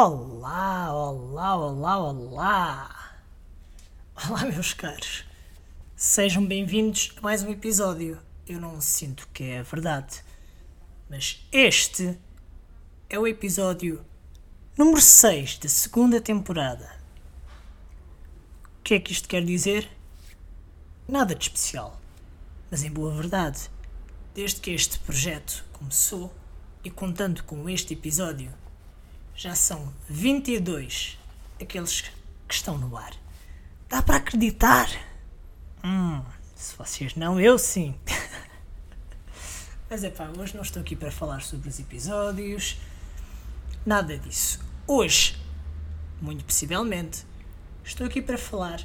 Olá, olá, olá, olá! Olá, meus caros. Sejam bem-vindos a mais um episódio. Eu não sinto que é verdade, mas este é o episódio número 6 da segunda temporada. O que é que isto quer dizer? Nada de especial, mas em boa verdade, desde que este projeto começou e contando com este episódio, já são 22 aqueles que estão no ar. Dá para acreditar? Hum, se vocês não, eu sim. Mas é pá, hoje não estou aqui para falar sobre os episódios, nada disso. Hoje, muito possivelmente, estou aqui para falar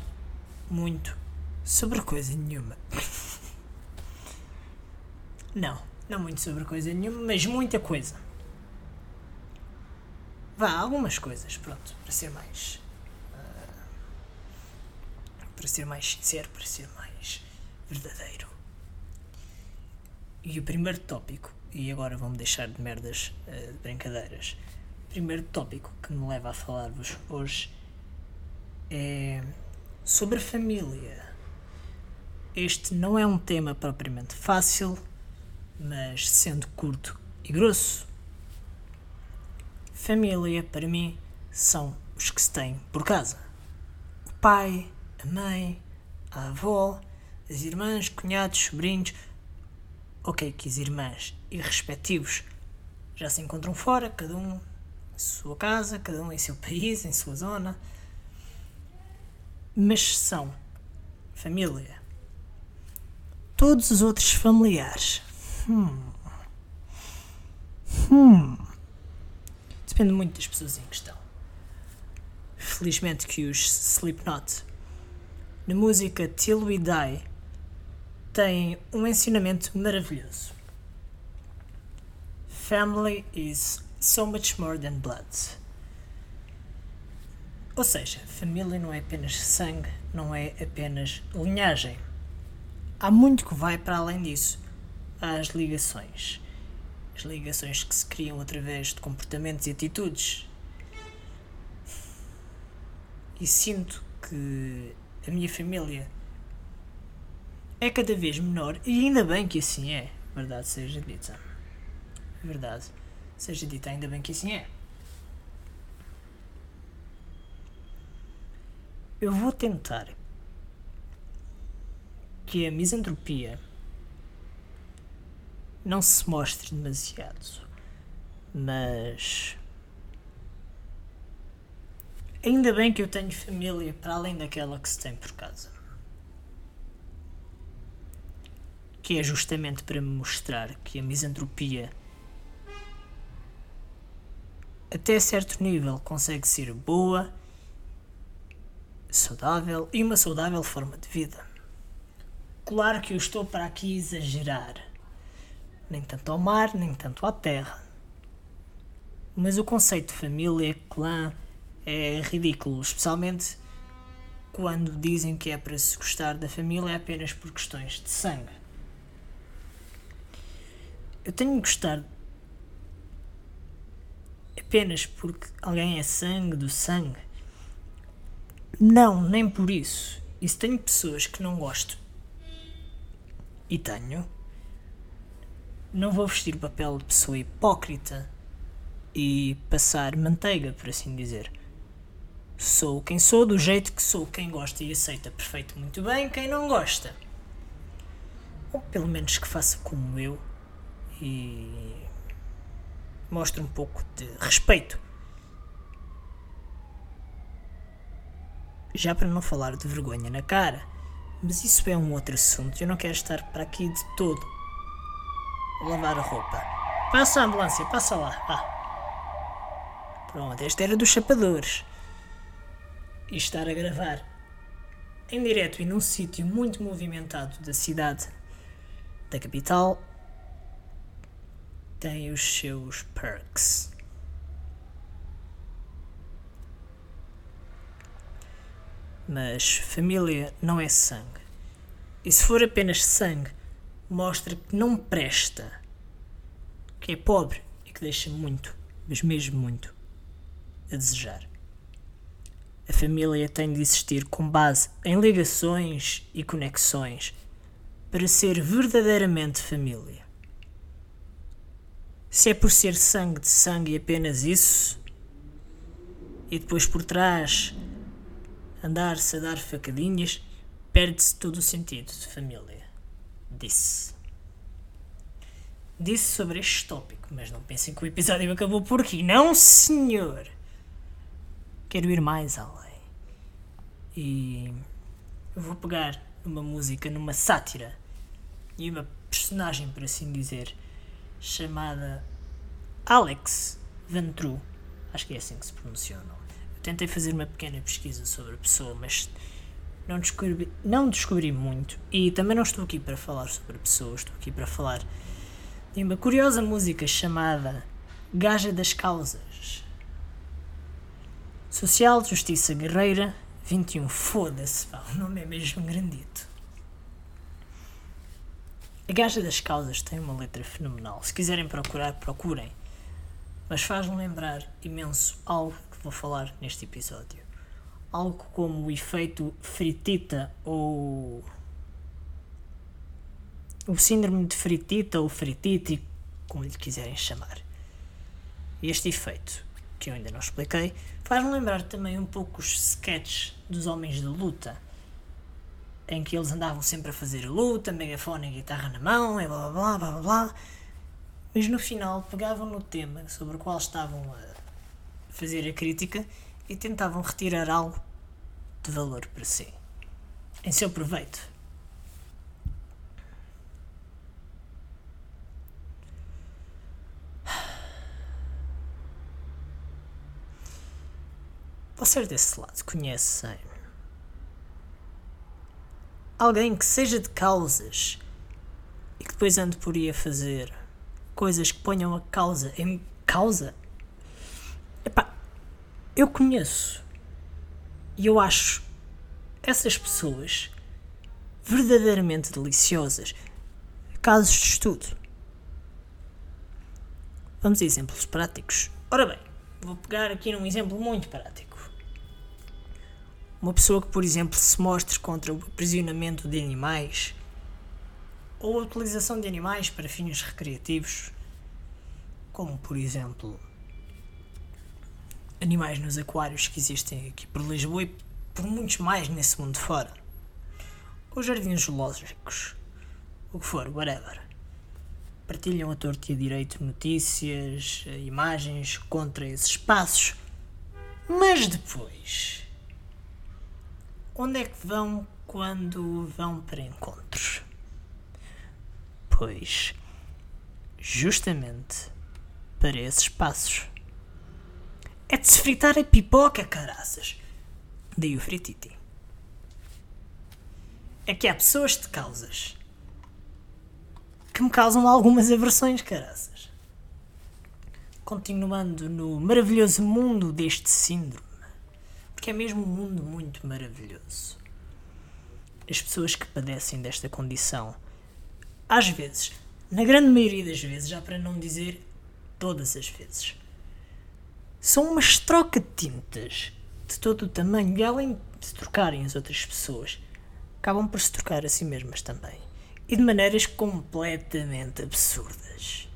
muito sobre coisa nenhuma. Não, não muito sobre coisa nenhuma, mas muita coisa. Vá, algumas coisas, pronto, para ser mais. Uh, para ser mais sincero, para ser mais verdadeiro. E o primeiro tópico, e agora vamos deixar de merdas, uh, de brincadeiras. O primeiro tópico que me leva a falar-vos hoje é sobre a família. Este não é um tema propriamente fácil mas sendo curto e grosso. Família, para mim, são os que se têm por casa: o pai, a mãe, a avó, as irmãs, cunhados, sobrinhos. Ok, que as irmãs e respectivos já se encontram fora, cada um em sua casa, cada um em seu país, em sua zona. Mas são família. Todos os outros familiares Hum. Hum. Depende muito das pessoas em questão. Felizmente que os Slipknot na música Till We Die têm um ensinamento maravilhoso. Family is so much more than blood. Ou seja, família não é apenas sangue, não é apenas linhagem. Há muito que vai para além disso às ligações. As ligações que se criam através de comportamentos e atitudes. E sinto que a minha família é cada vez menor e ainda bem que assim é, verdade seja dita. Verdade seja dita, ainda bem que assim é. Eu vou tentar que a misantropia não se mostre demasiado, mas ainda bem que eu tenho família para além daquela que se tem por casa. Que é justamente para me mostrar que a misantropia, até certo nível, consegue ser boa, saudável e uma saudável forma de vida. Claro que eu estou para aqui exagerar nem tanto ao mar, nem tanto à terra. Mas o conceito de família, clã, é ridículo, especialmente quando dizem que é para se gostar da família apenas por questões de sangue. Eu tenho de gostar apenas porque alguém é sangue do sangue. Não, nem por isso. E se tenho pessoas que não gosto, e tenho, não vou vestir o papel de pessoa hipócrita e passar manteiga, por assim dizer. Sou quem sou, do jeito que sou, quem gosta e aceita perfeito muito bem, quem não gosta. Ou pelo menos que faça como eu e mostre um pouco de respeito. Já para não falar de vergonha na cara, mas isso é um outro assunto, eu não quero estar para aqui de todo lavar a roupa. Passa a ambulância, passa lá. Pronto, esta era dos chapadores. E estar a gravar em direto e num sítio muito movimentado da cidade, da capital, tem os seus perks. Mas família não é sangue. E se for apenas sangue, mostra que não presta, que é pobre e que deixa muito, mas mesmo muito, a desejar. A família tem de existir com base em ligações e conexões para ser verdadeiramente família. Se é por ser sangue de sangue e apenas isso, e depois por trás andar-se a dar facadinhas, perde-se todo o sentido de família. Disse. Disse sobre este tópico, mas não pensem que o episódio acabou por aqui. Não, senhor! Quero ir mais além. E eu vou pegar numa música, numa sátira e uma personagem, por assim dizer, chamada Alex Ventru. Acho que é assim que se pronuncia o nome tentei fazer uma pequena pesquisa sobre a pessoa, mas não descobri, não descobri muito. E também não estou aqui para falar sobre a pessoa, estou aqui para falar de uma curiosa música chamada Gaja das Causas. Social Justiça Guerreira 21. Foda-se, o nome é mesmo grandito. A Gaja das Causas tem uma letra fenomenal. Se quiserem procurar, procurem. Mas faz-me lembrar imenso algo vou falar neste episódio. Algo como o efeito fritita ou o síndrome de fritita ou fritite, como lhe quiserem chamar. Este efeito, que eu ainda não expliquei, faz-me lembrar também um pouco os sketches dos homens de luta, em que eles andavam sempre a fazer luta, megafone e guitarra na mão, e blá blá blá blá blá, mas no final pegavam no tema sobre o qual estavam a fazer a crítica e tentavam retirar algo de valor para si, em seu proveito. Vocês desse lado conhecem alguém que seja de causas e que depois ande por aí a fazer coisas que ponham a causa em causa eu conheço e eu acho essas pessoas verdadeiramente deliciosas. Casos de estudo. Vamos a exemplos práticos. Ora bem, vou pegar aqui num exemplo muito prático. Uma pessoa que, por exemplo, se mostre contra o aprisionamento de animais ou a utilização de animais para fins recreativos, como por exemplo animais nos aquários que existem aqui por Lisboa e por muitos mais nesse mundo fora. Os jardins zoológicos, o que for, whatever. Partilham a torto e a direito notícias, imagens contra esses espaços. Mas depois, onde é que vão quando vão para encontros? Pois, justamente para esses espaços é de se fritar a pipoca, caraças. Daí o frititi. É que há pessoas de causas que me causam algumas aversões, caraças. Continuando no maravilhoso mundo deste síndrome. Porque é mesmo um mundo muito maravilhoso. As pessoas que padecem desta condição, às vezes, na grande maioria das vezes, já para não dizer todas as vezes, são umas troca-tintas de todo o tamanho e além de trocarem as outras pessoas, acabam por se trocar a si mesmas também. E de maneiras completamente absurdas.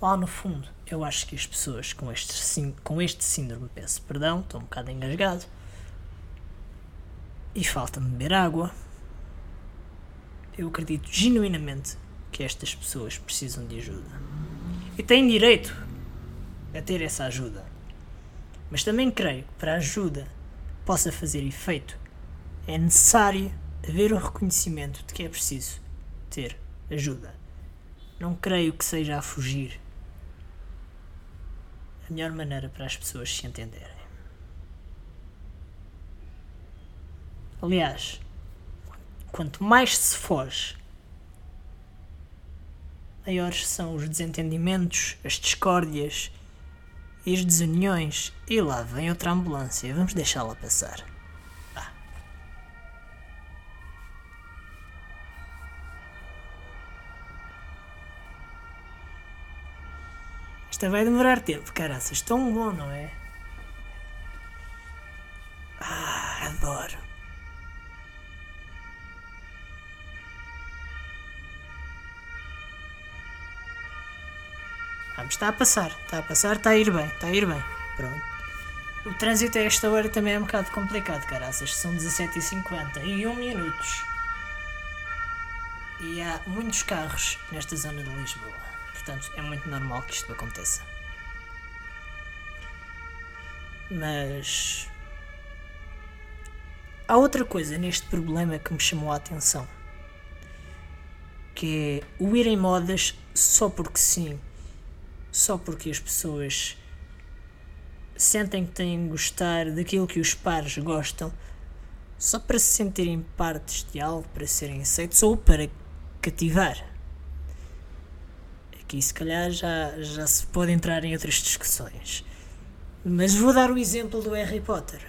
Lá no fundo, eu acho que as pessoas com este, com este síndrome, peço perdão, estou um bocado engasgado, e falta-me beber água. Eu acredito genuinamente que estas pessoas precisam de ajuda. E têm direito a ter essa ajuda. Mas também creio que para a ajuda possa fazer efeito, é necessário haver o reconhecimento de que é preciso ter ajuda. Não creio que seja a fugir a melhor maneira para as pessoas se entenderem. Aliás, quanto mais se foge, maiores são os desentendimentos, as discórdias e as desuniões. E lá vem outra ambulância. Vamos deixá-la passar. Ah. Isto vai demorar tempo, caraças. Tão bom, não é? Ah, adoro. Vamos, está a passar, está a passar, está a ir bem, está a ir bem. Pronto. O trânsito a esta hora também é um bocado complicado, caraças. São 17h50 e 1 minutos. E há muitos carros nesta zona de Lisboa. Portanto, é muito normal que isto aconteça. Mas. Há outra coisa neste problema que me chamou a atenção. Que é o ir em modas só porque sim só porque as pessoas sentem que têm de gostar daquilo que os pares gostam, só para se sentirem partes de algo, para serem aceitos ou para cativar. Aqui, se calhar, já, já se pode entrar em outras discussões. Mas vou dar o exemplo do Harry Potter.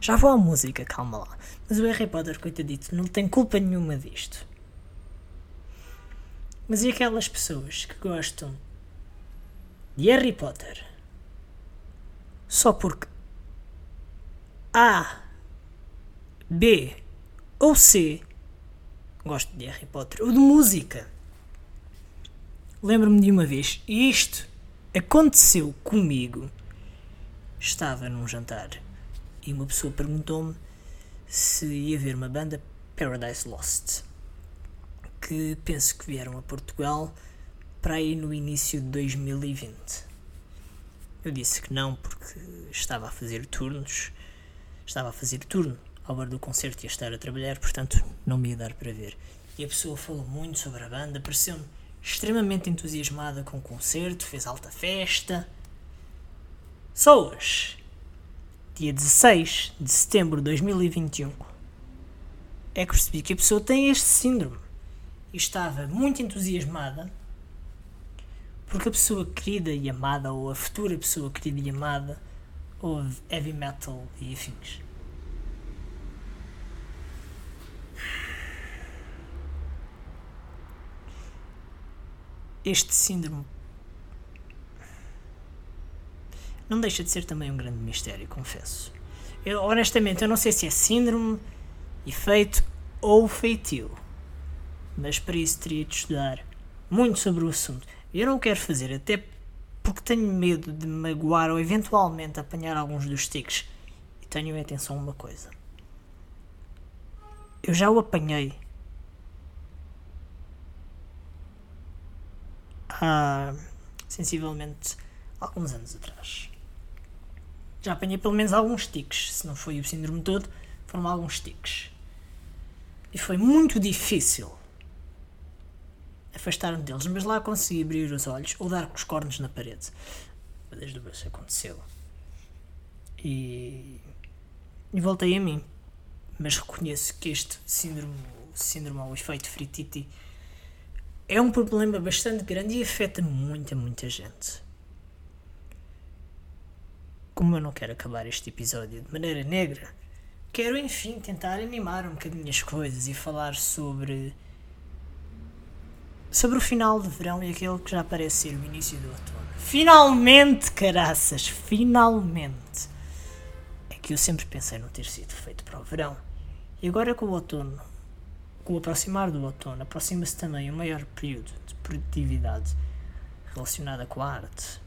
Já vou à música, calma lá. Mas o Harry Potter, coitadito, não tem culpa nenhuma disto. Mas e aquelas pessoas que gostam de Harry Potter só porque A, B ou C gosto de Harry Potter ou de música? Lembro-me de uma vez, e isto aconteceu comigo. Estava num jantar e uma pessoa perguntou-me se ia ver uma banda Paradise Lost que penso que vieram a Portugal para aí no início de 2020. Eu disse que não porque estava a fazer turnos, estava a fazer turno ao bar do concerto e a estar a trabalhar, portanto não me ia dar para ver. E a pessoa falou muito sobre a banda, pareceu-me extremamente entusiasmada com o concerto, fez alta festa. Só hoje, dia 16 de setembro de 2021, é que percebi que a pessoa tem este síndrome estava muito entusiasmada porque a pessoa querida e amada, ou a futura pessoa querida e amada, ouve heavy metal e afins. Este síndrome não deixa de ser também um grande mistério, confesso. Eu, honestamente, eu não sei se é síndrome, efeito ou feitio mas para isso teria de estudar muito sobre o assunto. Eu não quero fazer, até porque tenho medo de magoar ou eventualmente apanhar alguns dos tiques. E tenho em atenção uma coisa. Eu já o apanhei há sensivelmente alguns anos atrás. Já apanhei pelo menos alguns tiques. Se não foi o síndrome todo, foram alguns tiques. E foi muito difícil afastar-me deles, mas lá consegui abrir os olhos ou dar com os cornos na parede. Desde o isso aconteceu. E, e voltei a mim. Mas reconheço que este síndrome, síndrome ou efeito frititi é um problema bastante grande e afeta muita, muita gente. Como eu não quero acabar este episódio de maneira negra, quero enfim tentar animar um bocadinho as coisas e falar sobre sobre o final de verão e aquele que já parece ser o início do outono. Finalmente, caraças, finalmente! É que eu sempre pensei não ter sido feito para o verão. E agora com o outono, com o aproximar do outono, aproxima-se também o maior período de produtividade relacionada com a arte.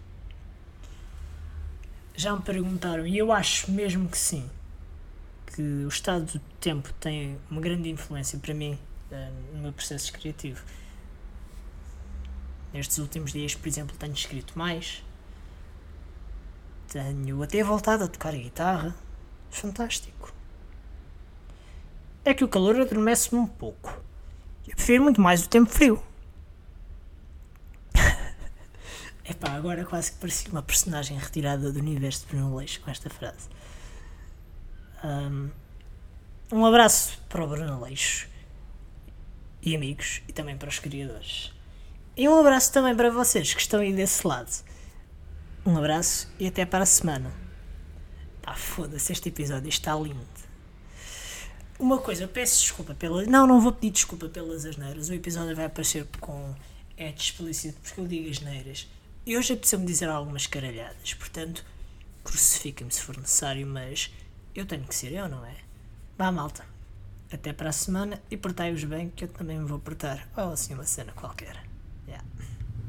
Já me perguntaram, e eu acho mesmo que sim, que o estado do tempo tem uma grande influência para mim uh, no meu processo criativo Nestes últimos dias, por exemplo, tenho escrito mais. Tenho até voltado a tocar a guitarra. Fantástico. É que o calor adormece-me um pouco. Eu prefiro muito mais o tempo frio. Epá, agora quase que parecia uma personagem retirada do universo de Bruno Leixo com esta frase. Um, um abraço para o Bruno Leixo e amigos e também para os criadores. E um abraço também para vocês que estão aí desse lado. Um abraço e até para a semana. Pá, foda-se, este episódio está lindo. Uma coisa, eu peço desculpa pela. Não, não vou pedir desculpa pelas asneiras. O episódio vai aparecer com é explícito porque eu digo as neiras. E hoje apeteceu-me dizer algumas caralhadas, portanto, crucifiquem-me se for necessário, mas eu tenho que ser eu, não é? Vá, malta. Até para a semana e portai-vos bem, que eu também me vou portar. Ou assim uma cena qualquer.